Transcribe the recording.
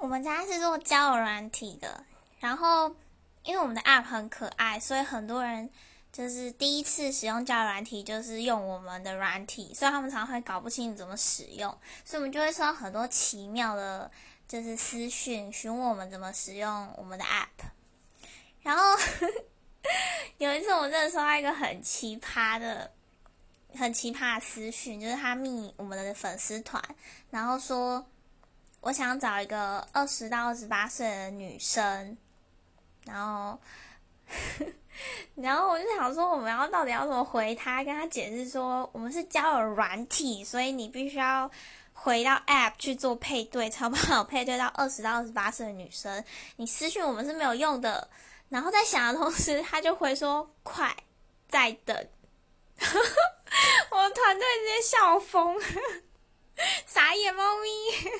我们家是做交友软体的，然后因为我们的 App 很可爱，所以很多人就是第一次使用交友软体，就是用我们的软体，所以他们常常会搞不清怎么使用，所以我们就会收到很多奇妙的，就是私讯询问我们怎么使用我们的 App。然后 有一次，我真的收到一个很奇葩的、很奇葩的私讯，就是他密我们的粉丝团，然后说。我想找一个二十到二十八岁的女生，然后，然后我就想说，我们要到底要怎么回他？跟他解释说，我们是交友软体，所以你必须要回到 App 去做配对，才有办法配对到二十到二十八岁的女生。你私讯我们是没有用的。然后在想的同时，他就回说：“快，在等。”我团队直接笑疯，傻眼猫咪。